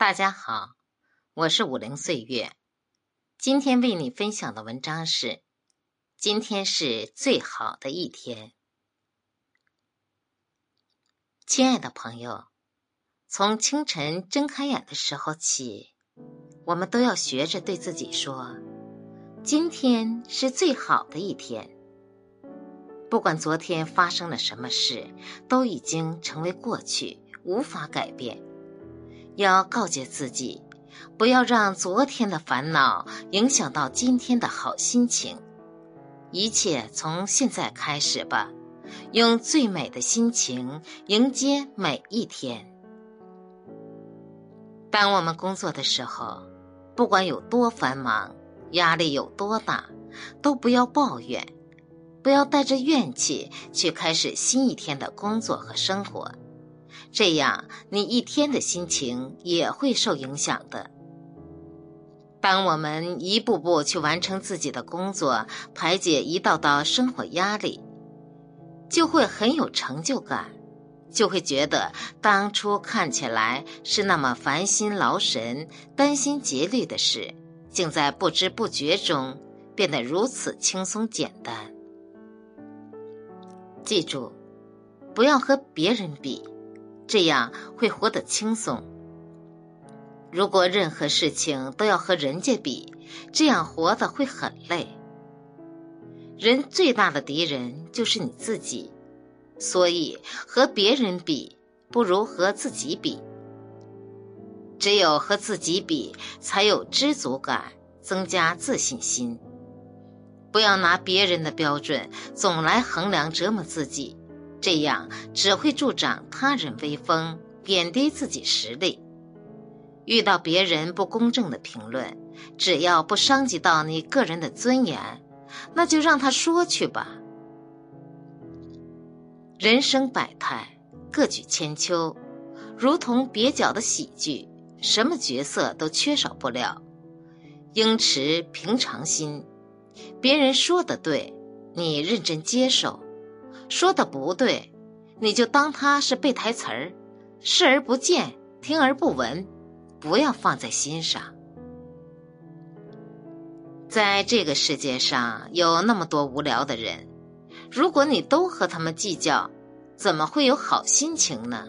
大家好，我是五零岁月。今天为你分享的文章是：今天是最好的一天。亲爱的朋友，从清晨睁开眼的时候起，我们都要学着对自己说：今天是最好的一天。不管昨天发生了什么事，都已经成为过去，无法改变。要告诫自己，不要让昨天的烦恼影响到今天的好心情。一切从现在开始吧，用最美的心情迎接每一天。当我们工作的时候，不管有多繁忙，压力有多大，都不要抱怨。不要带着怨气去开始新一天的工作和生活，这样你一天的心情也会受影响的。当我们一步步去完成自己的工作，排解一道道生活压力，就会很有成就感，就会觉得当初看起来是那么烦心劳神、担心竭虑的事，竟在不知不觉中变得如此轻松简单。记住，不要和别人比，这样会活得轻松。如果任何事情都要和人家比，这样活得会很累。人最大的敌人就是你自己，所以和别人比不如和自己比。只有和自己比，才有知足感，增加自信心。不要拿别人的标准总来衡量折磨自己，这样只会助长他人威风，贬低自己实力。遇到别人不公正的评论，只要不伤及到你个人的尊严，那就让他说去吧。人生百态，各举千秋，如同蹩脚的喜剧，什么角色都缺少不了。应持平常心。别人说的对，你认真接受；说的不对，你就当他是背台词儿，视而不见，听而不闻，不要放在心上。在这个世界上有那么多无聊的人，如果你都和他们计较，怎么会有好心情呢？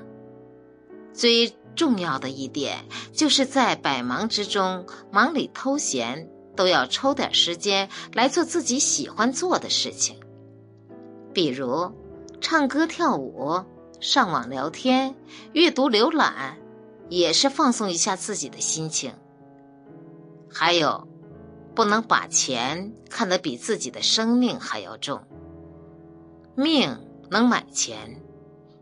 最重要的一点，就是在百忙之中忙里偷闲。都要抽点时间来做自己喜欢做的事情，比如唱歌、跳舞、上网聊天、阅读、浏览，也是放松一下自己的心情。还有，不能把钱看得比自己的生命还要重。命能买钱，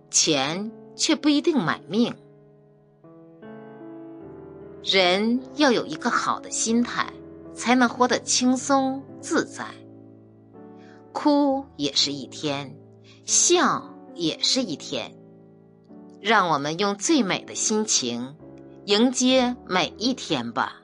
钱却不一定买命。人要有一个好的心态。才能活得轻松自在。哭也是一天，笑也是一天。让我们用最美的心情迎接每一天吧。